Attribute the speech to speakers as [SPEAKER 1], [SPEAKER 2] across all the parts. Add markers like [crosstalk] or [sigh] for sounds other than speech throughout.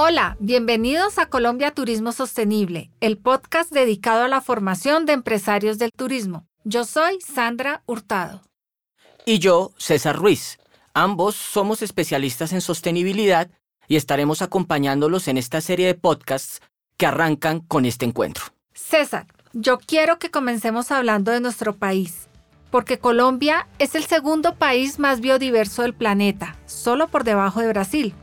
[SPEAKER 1] Hola, bienvenidos a Colombia Turismo Sostenible, el podcast dedicado a la formación de empresarios del turismo. Yo soy Sandra Hurtado.
[SPEAKER 2] Y yo, César Ruiz. Ambos somos especialistas en sostenibilidad y estaremos acompañándolos en esta serie de podcasts que arrancan con este encuentro.
[SPEAKER 1] César, yo quiero que comencemos hablando de nuestro país, porque Colombia es el segundo país más biodiverso del planeta, solo por debajo de Brasil.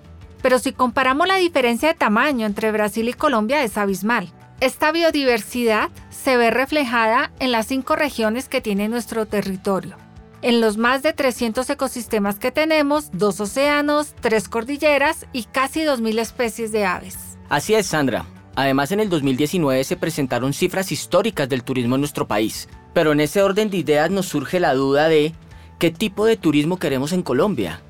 [SPEAKER 1] Pero si comparamos la diferencia de tamaño entre Brasil y Colombia es abismal. Esta biodiversidad se ve reflejada en las cinco regiones que tiene nuestro territorio. En los más de 300 ecosistemas que tenemos, dos océanos, tres cordilleras y casi 2.000 especies de aves.
[SPEAKER 2] Así es, Sandra. Además, en el 2019 se presentaron cifras históricas del turismo en nuestro país. Pero en ese orden de ideas nos surge la duda de qué tipo de turismo queremos en Colombia.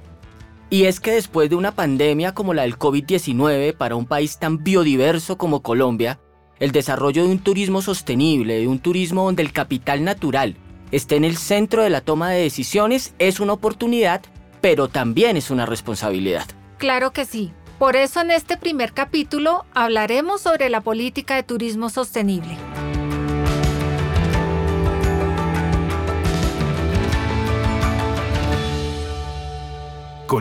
[SPEAKER 2] Y es que después de una pandemia como la del COVID-19 para un país tan biodiverso como Colombia, el desarrollo de un turismo sostenible, de un turismo donde el capital natural esté en el centro de la toma de decisiones, es una oportunidad, pero también es una responsabilidad.
[SPEAKER 1] Claro que sí. Por eso en este primer capítulo hablaremos sobre la política de turismo sostenible.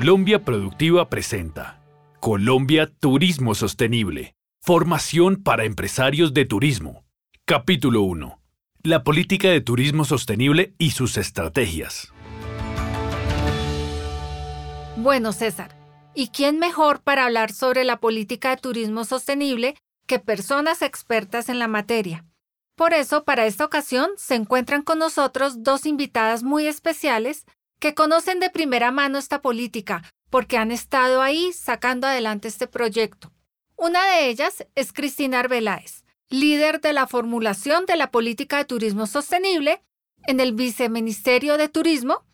[SPEAKER 3] Colombia Productiva presenta Colombia Turismo Sostenible. Formación para empresarios de turismo. Capítulo 1. La política de turismo sostenible y sus estrategias.
[SPEAKER 1] Bueno, César, ¿y quién mejor para hablar sobre la política de turismo sostenible que personas expertas en la materia? Por eso, para esta ocasión, se encuentran con nosotros dos invitadas muy especiales que conocen de primera mano esta política porque han estado ahí sacando adelante este proyecto. Una de ellas es Cristina Arbeláez, líder de la formulación de la política de turismo sostenible en el Viceministerio de Turismo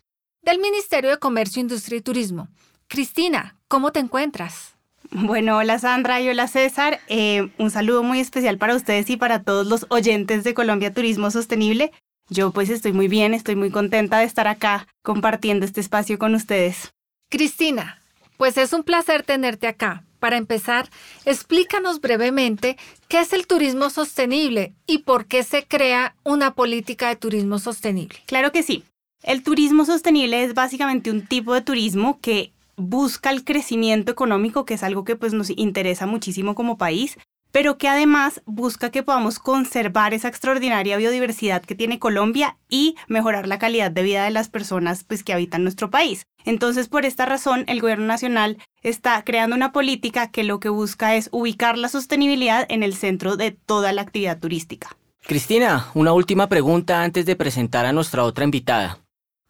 [SPEAKER 1] del Ministerio de Comercio, Industria y Turismo. Cristina, ¿cómo te encuentras?
[SPEAKER 4] Bueno, hola Sandra y hola César. Eh, un saludo muy especial para ustedes y para todos los oyentes de Colombia Turismo Sostenible. Yo pues estoy muy bien, estoy muy contenta de estar acá compartiendo este espacio con ustedes.
[SPEAKER 1] Cristina, pues es un placer tenerte acá. Para empezar, explícanos brevemente qué es el turismo sostenible y por qué se crea una política de turismo sostenible.
[SPEAKER 4] Claro que sí. El turismo sostenible es básicamente un tipo de turismo que busca el crecimiento económico, que es algo que pues nos interesa muchísimo como país, pero que además busca que podamos conservar esa extraordinaria biodiversidad que tiene Colombia y mejorar la calidad de vida de las personas pues, que habitan nuestro país. Entonces, por esta razón, el gobierno nacional está creando una política que lo que busca es ubicar la sostenibilidad en el centro de toda la actividad turística.
[SPEAKER 2] Cristina, una última pregunta antes de presentar a nuestra otra invitada.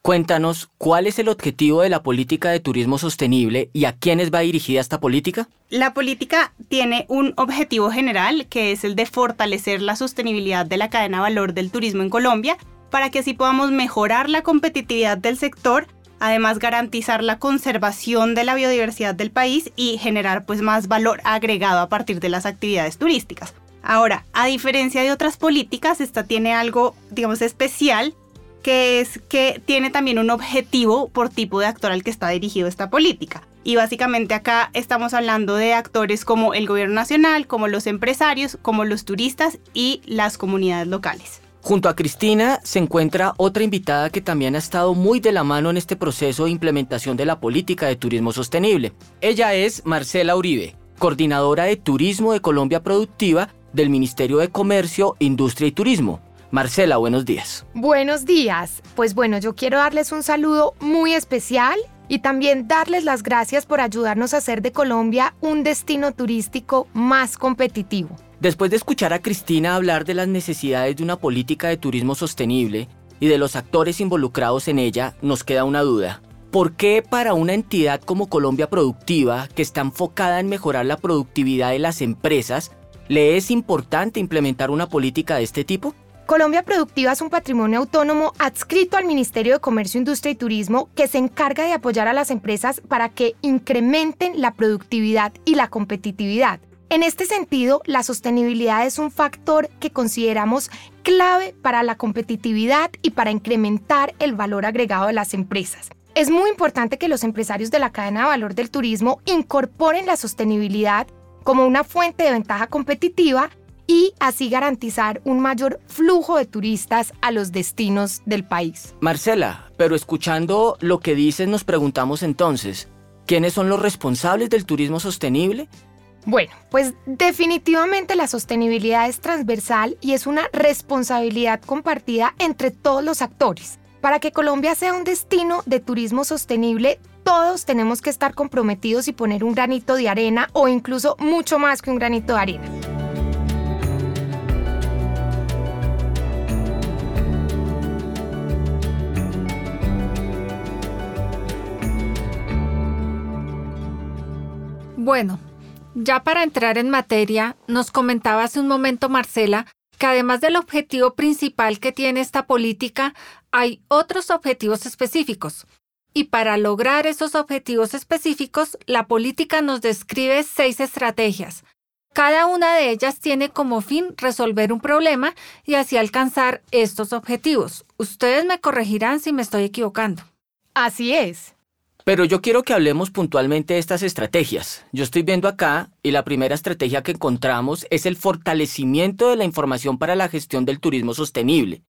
[SPEAKER 2] Cuéntanos, ¿cuál es el objetivo de la política de turismo sostenible y a quiénes va dirigida esta política?
[SPEAKER 4] La política tiene un objetivo general que es el de fortalecer la sostenibilidad de la cadena de valor del turismo en Colombia para que así podamos mejorar la competitividad del sector, además garantizar la conservación de la biodiversidad del país y generar pues más valor agregado a partir de las actividades turísticas. Ahora, a diferencia de otras políticas, esta tiene algo, digamos, especial que es que tiene también un objetivo por tipo de actor al que está dirigido esta política. Y básicamente acá estamos hablando de actores como el gobierno nacional, como los empresarios, como los turistas y las comunidades locales.
[SPEAKER 2] Junto a Cristina se encuentra otra invitada que también ha estado muy de la mano en este proceso de implementación de la política de turismo sostenible. Ella es Marcela Uribe, coordinadora de Turismo de Colombia Productiva del Ministerio de Comercio, Industria y Turismo. Marcela, buenos días.
[SPEAKER 5] Buenos días. Pues bueno, yo quiero darles un saludo muy especial y también darles las gracias por ayudarnos a hacer de Colombia un destino turístico más competitivo.
[SPEAKER 2] Después de escuchar a Cristina hablar de las necesidades de una política de turismo sostenible y de los actores involucrados en ella, nos queda una duda. ¿Por qué para una entidad como Colombia Productiva, que está enfocada en mejorar la productividad de las empresas, le es importante implementar una política de este tipo?
[SPEAKER 5] Colombia Productiva es un patrimonio autónomo adscrito al Ministerio de Comercio, Industria y Turismo que se encarga de apoyar a las empresas para que incrementen la productividad y la competitividad. En este sentido, la sostenibilidad es un factor que consideramos clave para la competitividad y para incrementar el valor agregado de las empresas. Es muy importante que los empresarios de la cadena de valor del turismo incorporen la sostenibilidad como una fuente de ventaja competitiva y así garantizar un mayor flujo de turistas a los destinos del país.
[SPEAKER 2] Marcela, pero escuchando lo que dices nos preguntamos entonces, ¿quiénes son los responsables del turismo sostenible?
[SPEAKER 5] Bueno, pues definitivamente la sostenibilidad es transversal y es una responsabilidad compartida entre todos los actores. Para que Colombia sea un destino de turismo sostenible, todos tenemos que estar comprometidos y poner un granito de arena o incluso mucho más que un granito de arena.
[SPEAKER 1] Bueno, ya para entrar en materia, nos comentaba hace un momento Marcela que además del objetivo principal que tiene esta política, hay otros objetivos específicos. Y para lograr esos objetivos específicos, la política nos describe seis estrategias. Cada una de ellas tiene como fin resolver un problema y así alcanzar estos objetivos. Ustedes me corregirán si me estoy equivocando.
[SPEAKER 5] Así es.
[SPEAKER 2] Pero yo quiero que hablemos puntualmente de estas estrategias. Yo estoy viendo acá y la primera estrategia que encontramos es el fortalecimiento de la información para la gestión del turismo sostenible.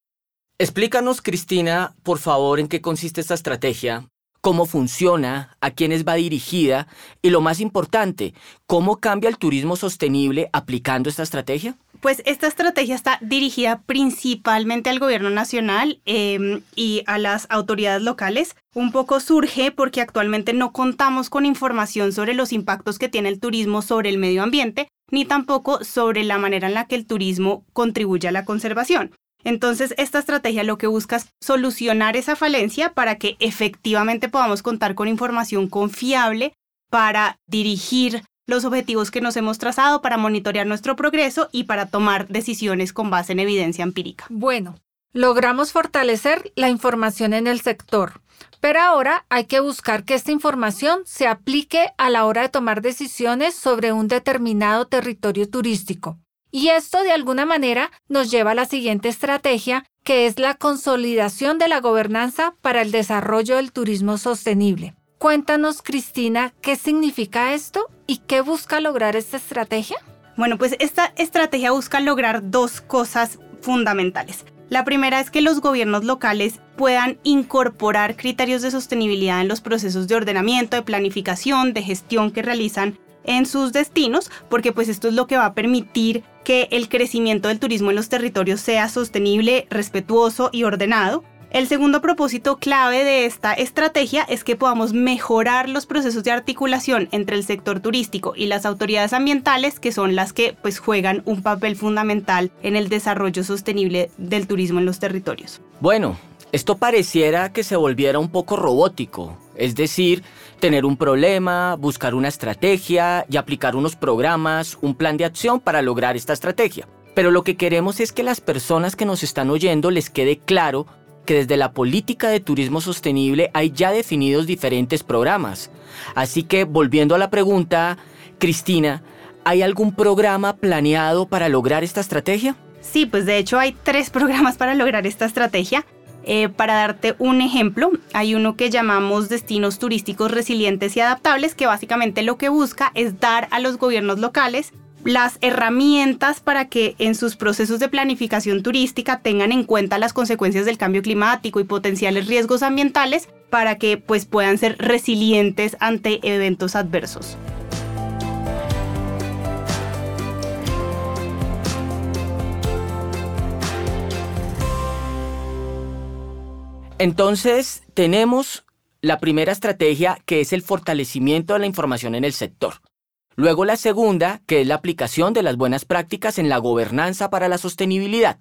[SPEAKER 2] Explícanos, Cristina, por favor, en qué consiste esta estrategia, cómo funciona, a quiénes va dirigida y lo más importante, cómo cambia el turismo sostenible aplicando esta estrategia.
[SPEAKER 4] Pues esta estrategia está dirigida principalmente al gobierno nacional em, y a las autoridades locales. Un poco surge porque actualmente no contamos con información sobre los impactos que tiene el turismo sobre el medio ambiente, ni tampoco sobre la manera en la que el turismo contribuye a la conservación. Entonces, esta estrategia lo que busca es solucionar esa falencia para que efectivamente podamos contar con información confiable para dirigir los objetivos que nos hemos trazado para monitorear nuestro progreso y para tomar decisiones con base en evidencia empírica.
[SPEAKER 1] Bueno, logramos fortalecer la información en el sector, pero ahora hay que buscar que esta información se aplique a la hora de tomar decisiones sobre un determinado territorio turístico. Y esto de alguna manera nos lleva a la siguiente estrategia, que es la consolidación de la gobernanza para el desarrollo del turismo sostenible. Cuéntanos, Cristina, ¿qué significa esto y qué busca lograr esta estrategia?
[SPEAKER 4] Bueno, pues esta estrategia busca lograr dos cosas fundamentales. La primera es que los gobiernos locales puedan incorporar criterios de sostenibilidad en los procesos de ordenamiento, de planificación, de gestión que realizan en sus destinos, porque pues esto es lo que va a permitir que el crecimiento del turismo en los territorios sea sostenible, respetuoso y ordenado. El segundo propósito clave de esta estrategia es que podamos mejorar los procesos de articulación entre el sector turístico y las autoridades ambientales, que son las que pues juegan un papel fundamental en el desarrollo sostenible del turismo en los territorios.
[SPEAKER 2] Bueno, esto pareciera que se volviera un poco robótico, es decir, tener un problema, buscar una estrategia y aplicar unos programas, un plan de acción para lograr esta estrategia. Pero lo que queremos es que las personas que nos están oyendo les quede claro que desde la política de turismo sostenible hay ya definidos diferentes programas. Así que volviendo a la pregunta, Cristina, ¿hay algún programa planeado para lograr esta estrategia?
[SPEAKER 4] Sí, pues de hecho hay tres [laughs] programas para lograr esta estrategia. Eh, para darte un ejemplo, hay uno que llamamos destinos turísticos resilientes y adaptables, que básicamente lo que busca es dar a los gobiernos locales las herramientas para que en sus procesos de planificación turística tengan en cuenta las consecuencias del cambio climático y potenciales riesgos ambientales para que pues puedan ser resilientes ante eventos adversos.
[SPEAKER 2] Entonces, tenemos la primera estrategia que es el fortalecimiento de la información en el sector. Luego la segunda, que es la aplicación de las buenas prácticas en la gobernanza para la sostenibilidad.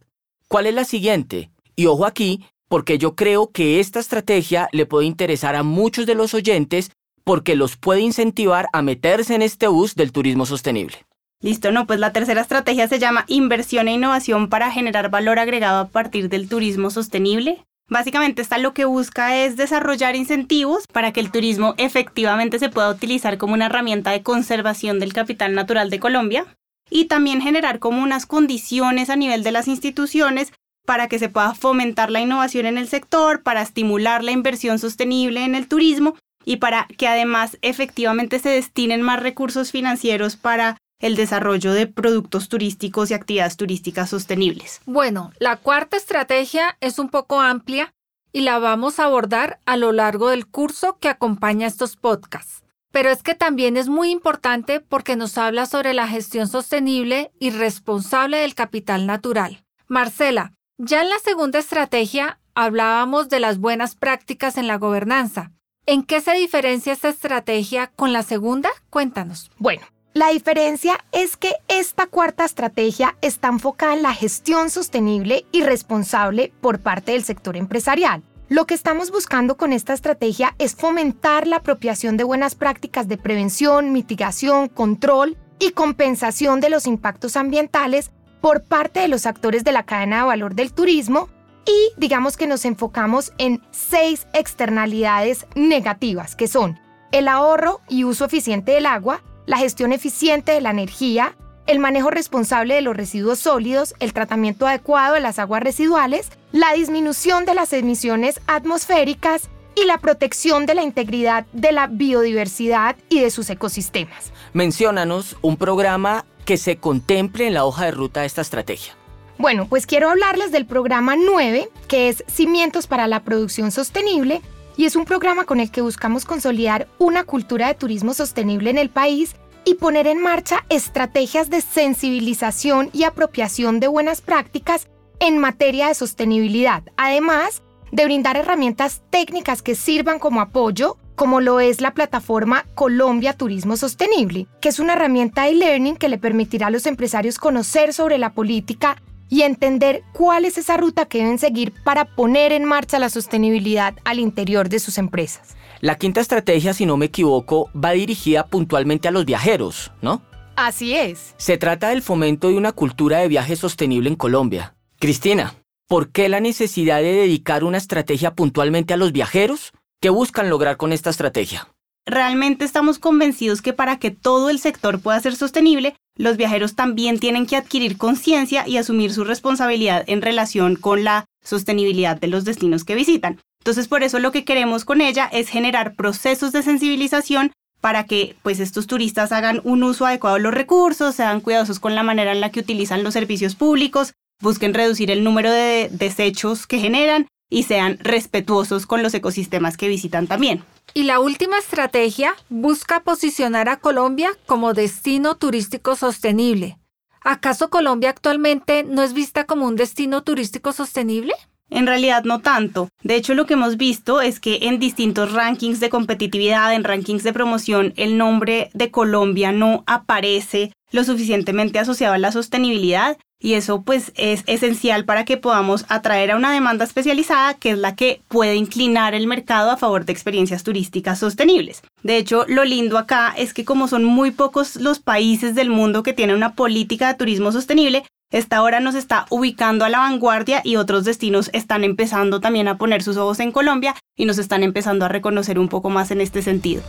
[SPEAKER 2] ¿Cuál es la siguiente? Y ojo aquí, porque yo creo que esta estrategia le puede interesar a muchos de los oyentes porque los puede incentivar a meterse en este bus del turismo sostenible.
[SPEAKER 4] Listo, no, pues la tercera estrategia se llama inversión e innovación para generar valor agregado a partir del turismo sostenible. Básicamente esta lo que busca es desarrollar incentivos para que el turismo efectivamente se pueda utilizar como una herramienta de conservación del capital natural de Colombia y también generar como unas condiciones a nivel de las instituciones para que se pueda fomentar la innovación en el sector, para estimular la inversión sostenible en el turismo y para que además efectivamente se destinen más recursos financieros para el desarrollo de productos turísticos y actividades turísticas sostenibles.
[SPEAKER 1] Bueno, la cuarta estrategia es un poco amplia y la vamos a abordar a lo largo del curso que acompaña estos podcasts. Pero es que también es muy importante porque nos habla sobre la gestión sostenible y responsable del capital natural. Marcela, ya en la segunda estrategia hablábamos de las buenas prácticas en la gobernanza. ¿En qué se diferencia esta estrategia con la segunda? Cuéntanos.
[SPEAKER 5] Bueno, la diferencia es que esta cuarta estrategia está enfocada en la gestión sostenible y responsable por parte del sector empresarial. Lo que estamos buscando con esta estrategia es fomentar la apropiación de buenas prácticas de prevención, mitigación, control y compensación de los impactos ambientales por parte de los actores de la cadena de valor del turismo y digamos que nos enfocamos en seis externalidades negativas que son el ahorro y uso eficiente del agua, la gestión eficiente de la energía, el manejo responsable de los residuos sólidos, el tratamiento adecuado de las aguas residuales, la disminución de las emisiones atmosféricas y la protección de la integridad de la biodiversidad y de sus ecosistemas.
[SPEAKER 2] Menciónanos un programa que se contemple en la hoja de ruta de esta estrategia.
[SPEAKER 5] Bueno, pues quiero hablarles del programa 9, que es Cimientos para la Producción Sostenible, y es un programa con el que buscamos consolidar una cultura de turismo sostenible en el país y poner en marcha estrategias de sensibilización y apropiación de buenas prácticas en materia de sostenibilidad, además de brindar herramientas técnicas que sirvan como apoyo, como lo es la plataforma Colombia Turismo Sostenible, que es una herramienta de learning que le permitirá a los empresarios conocer sobre la política y entender cuál es esa ruta que deben seguir para poner en marcha la sostenibilidad al interior de sus empresas.
[SPEAKER 2] La quinta estrategia, si no me equivoco, va dirigida puntualmente a los viajeros, ¿no?
[SPEAKER 5] Así es.
[SPEAKER 2] Se trata del fomento de una cultura de viaje sostenible en Colombia. Cristina, ¿por qué la necesidad de dedicar una estrategia puntualmente a los viajeros? ¿Qué buscan lograr con esta estrategia?
[SPEAKER 4] Realmente estamos convencidos que para que todo el sector pueda ser sostenible, los viajeros también tienen que adquirir conciencia y asumir su responsabilidad en relación con la sostenibilidad de los destinos que visitan. Entonces, por eso lo que queremos con ella es generar procesos de sensibilización para que pues estos turistas hagan un uso adecuado de los recursos, sean cuidadosos con la manera en la que utilizan los servicios públicos, busquen reducir el número de desechos que generan y sean respetuosos con los ecosistemas que visitan también.
[SPEAKER 1] Y la última estrategia busca posicionar a Colombia como destino turístico sostenible. ¿Acaso Colombia actualmente no es vista como un destino turístico sostenible?
[SPEAKER 4] En realidad no tanto. De hecho, lo que hemos visto es que en distintos rankings de competitividad, en rankings de promoción, el nombre de Colombia no aparece lo suficientemente asociado a la sostenibilidad y eso pues es esencial para que podamos atraer a una demanda especializada que es la que puede inclinar el mercado a favor de experiencias turísticas sostenibles. De hecho, lo lindo acá es que como son muy pocos los países del mundo que tienen una política de turismo sostenible, esta hora nos está ubicando a la vanguardia y otros destinos están empezando también a poner sus ojos en Colombia y nos están empezando a reconocer un poco más en este sentido.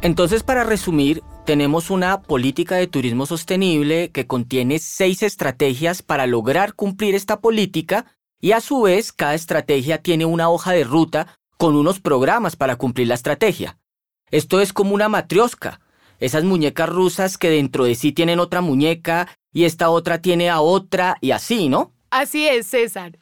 [SPEAKER 2] Entonces, para resumir, tenemos una política de turismo sostenible que contiene seis estrategias para lograr cumplir esta política y a su vez cada estrategia tiene una hoja de ruta con unos programas para cumplir la estrategia. Esto es como una matriosca, esas muñecas rusas que dentro de sí tienen otra muñeca y esta otra tiene a otra y así, ¿no?
[SPEAKER 5] Así es, César.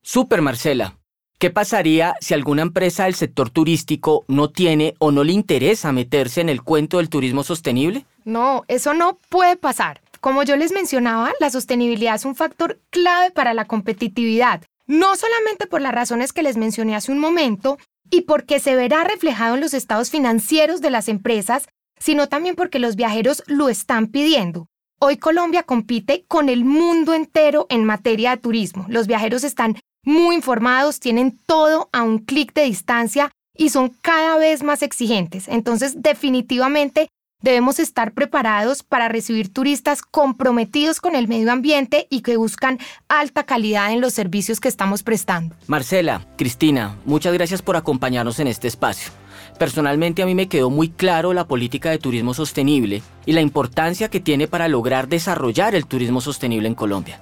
[SPEAKER 2] Super, Marcela. ¿Qué pasaría si alguna empresa del sector turístico no tiene o no le interesa meterse en el cuento del turismo sostenible?
[SPEAKER 5] No, eso no puede pasar. Como yo les mencionaba, la sostenibilidad es un factor clave para la competitividad, no solamente por las razones que les mencioné hace un momento y porque se verá reflejado en los estados financieros de las empresas, sino también porque los viajeros lo están pidiendo. Hoy Colombia compite con el mundo entero en materia de turismo. Los viajeros están muy informados, tienen todo a un clic de distancia y son cada vez más exigentes. Entonces, definitivamente debemos estar preparados para recibir turistas comprometidos con el medio ambiente y que buscan alta calidad en los servicios que estamos prestando.
[SPEAKER 2] Marcela, Cristina, muchas gracias por acompañarnos en este espacio. Personalmente a mí me quedó muy claro la política de turismo sostenible y la importancia que tiene para lograr desarrollar el turismo sostenible en Colombia.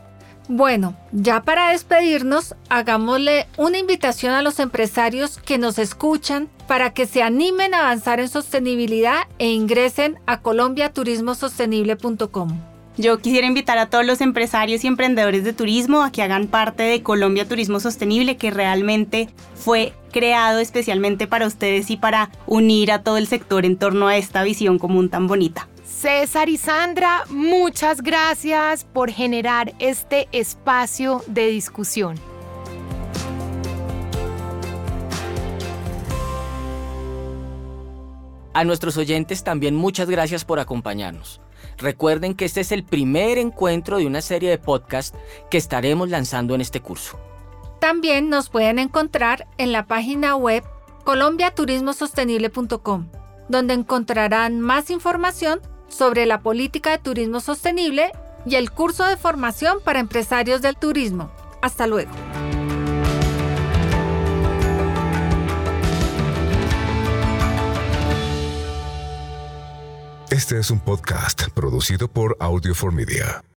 [SPEAKER 1] Bueno, ya para despedirnos, hagámosle una invitación a los empresarios que nos escuchan para que se animen a avanzar en sostenibilidad e ingresen a colombiaturismosostenible.com.
[SPEAKER 4] Yo quisiera invitar a todos los empresarios y emprendedores de turismo a que hagan parte de Colombia Turismo Sostenible, que realmente fue creado especialmente para ustedes y para unir a todo el sector en torno a esta visión común tan bonita.
[SPEAKER 5] César y Sandra, muchas gracias por generar este espacio de discusión.
[SPEAKER 2] A nuestros oyentes también muchas gracias por acompañarnos. Recuerden que este es el primer encuentro de una serie de podcasts que estaremos lanzando en este curso.
[SPEAKER 1] También nos pueden encontrar en la página web colombiaturismosostenible.com, donde encontrarán más información sobre la política de turismo sostenible y el curso de formación para empresarios del turismo. Hasta luego.
[SPEAKER 6] Este es un podcast producido por Audio for Media.